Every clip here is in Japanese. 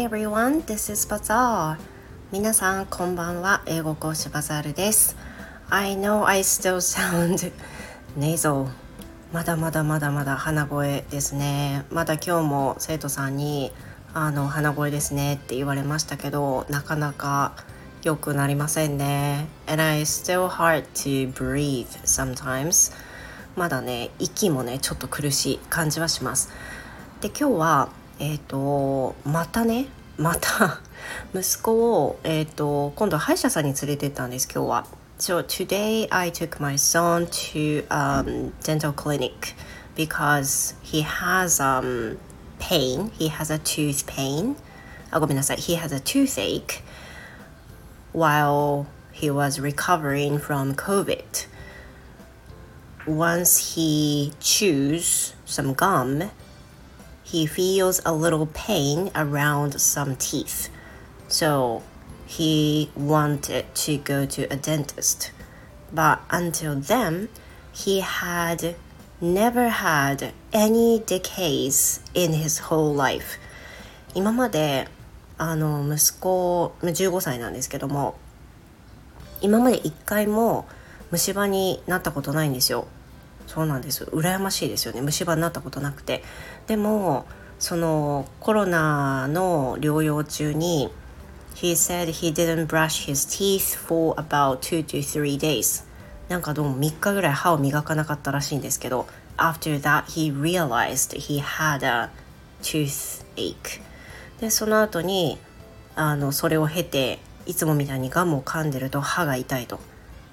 Hi everyone, this is Bazaar. 皆さんこんばんは。英語講師バザールです。I know I still sound nasal. まだまだまだまだ鼻声ですね。まだ今日も生徒さんにあの鼻声ですねって言われましたけど、なかなか良くなりませんね。And I still hard to breathe sometimes. まだね、息もね、ちょっと苦しい感じはします。で、今日は、えっ、ー、と、またね、また息子を、えっ、ー、と、今度歯医者さんに連れてったんです、今日は。So today I took my son to um, dental clinic because he has um, pain. He has a tooth pain. あ、ごめんなさい。He has a toothache while he was recovering from COVID. Once he chews some gum, he feels a little pain around some teeth. So he wanted to go to a dentist. But until then, he had never had any decays in his whole life. 今まであの息子15歳なんですけども今まで一回も虫歯になったことないんですよ そうなんです。羨ましいですよね。虫歯になったことなくて。でもそのコロナの療養中に He said he didn't brush his teeth for about two to three days. なんかどうも3日ぐらい歯を磨かなかったらしいんですけど After that he realized he had a toothache. でその後にあのそれを経ていつもみたいにガムを噛んでると歯が痛いと。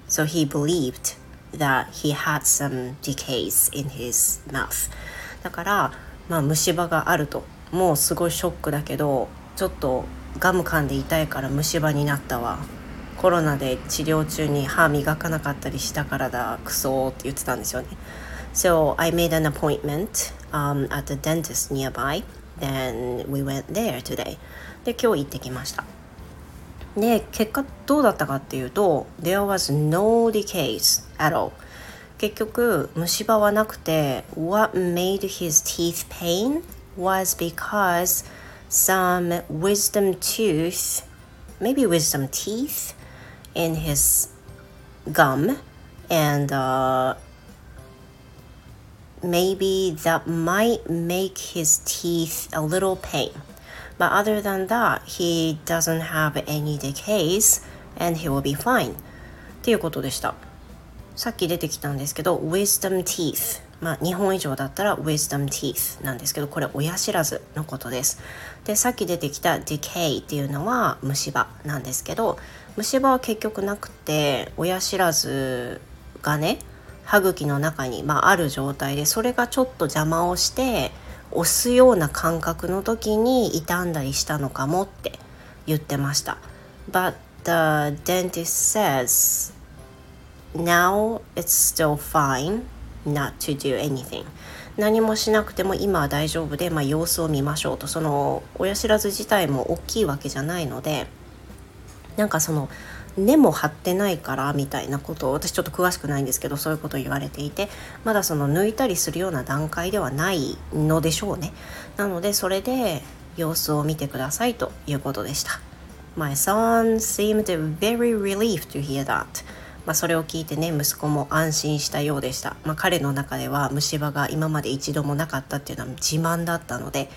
So he believed that he had some decays in his mouth. だから、まあ、虫歯があると。もうすごいショックだけどちょっとガム噛んで痛いから虫歯になったわコロナで治療中に歯磨かなかったりしたからだクソって言ってたんですよね So I made an appointment、um, at the dentist nearby Then we went there today. で、今日行ってきました。で、結果どうだったかっていうと、There was no decays at all. 結局、虫歯はなくて、What made his teeth pain was because some wisdom tooth, maybe wisdom teeth in his gum and uh, maybe that might make his teeth a little pain. But other than that, he doesn't have any decays and he will be fine. っていうことでした。さっき出てきたんですけど、wisdom teeth。まあ、日本以上だったら wisdom teeth なんですけど、これ親知らずのことです。で、さっき出てきた decay っていうのは虫歯なんですけど、虫歯は結局なくて、親知らずがね、歯茎の中に、まあ、ある状態でそれがちょっと邪魔をして押すような感覚の時に傷んだりしたのかもって言ってました。But the dentist says now it's still fine not to do anything 何もしなくても今は大丈夫で、まあ、様子を見ましょうとその親知らず自体も大きいわけじゃないのでなんかその根も張ってないからみたいなことを私ちょっと詳しくないんですけどそういうことを言われていてまだその抜いたりするような段階ではないのでしょうね。なのでそれで様子を見てくださいということでした My son seemed very relieved to hear that まあ、それを聞いてね息子も安心したようでした、まあ、彼の中では虫歯が今まで一度もなかったっていうのは自慢だったので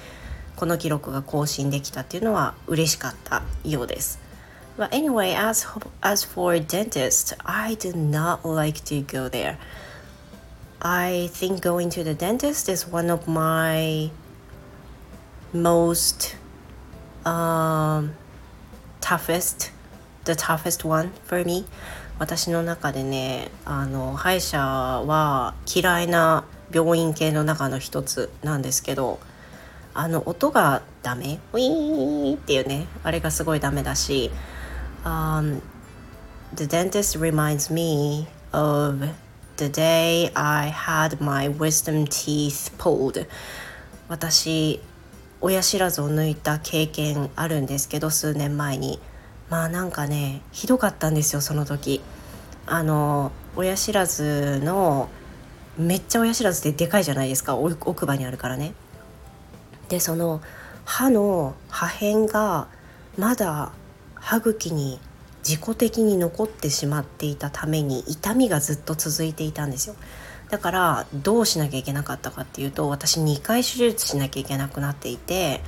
この記録が更新できたっていうのは嬉しかったようです。But anyway, as as for dentist, I do not like to go there. I think going to the dentist is one of my most um, toughest, the toughest one for me. 私の中でねあの歯医者は嫌いな病院系の中の一つなんですけどあの音がダメウィーンっていうねあれがすごいダメだし Um, the dentist reminds me of the day I had my wisdom teeth pulled. 私親知らずを抜いた経験あるんですけど数年前に。まあなんかねひどかったんですよその時。あの親知らずのめっちゃ親知らずってでかいじゃないですか奥歯にあるからね。でその歯の破片がまだ歯茎に自己的に残ってしまっていたために痛みがずっと続いていたんですよ。だからどうしなきゃいけなかったかっていうと私2回手術しなきゃいけなくなっていて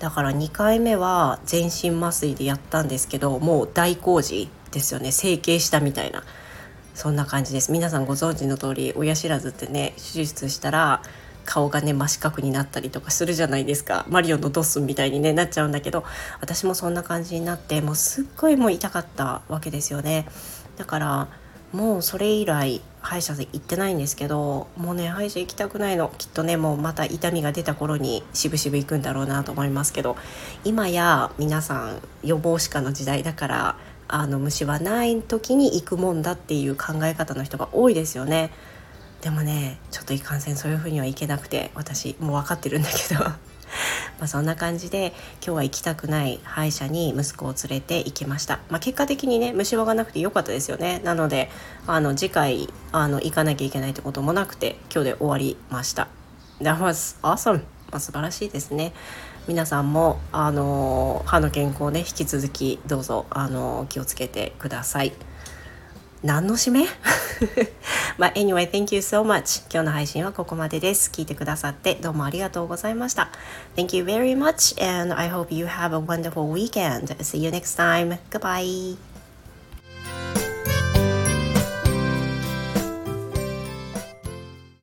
だから2回目は全身麻酔でやったんですけどもう大工事ですよね。整形したみたいな。そんな感じです。皆さんご存知の通り親知らずってね手術したら顔がね真四角になったりとかするじゃないですか。マリオのドッスンみたいに、ね、なっちゃうんだけど私もそんな感じになってもうすっごいもう痛かったわけですよね。だからもうそれ以来歯医者で行ってないんですけどもうね歯医者行きたくないの。きっとねもうまた痛みが出た頃にしぶしぶ行くんだろうなと思いますけど今や皆さん予防歯科の時代だからあの虫はない時に行くもんだっていう考え方の人が多いですよね。でもねちょっといかんせんそういうふうにはいけなくて私もう分かってるんだけど。まあそんな感じで今日は行きたくない歯医者に息子を連れて行きました、まあ、結果的にね虫歯がなくて良かったですよね。なのであの次回あの行かなきゃいけないってこともなくて今日で終わりました。That was awesome、まあ、素晴らしいですね。皆さんもあの歯の健康ね引き続きどうぞあの気をつけてください。何の締めまあ、anyway, thank you so much. 今日の配信はここまでです。聞いてくださってどうもありがとうございました。Thank you very much and I hope you have a wonderful weekend. See you next time. Goodbye.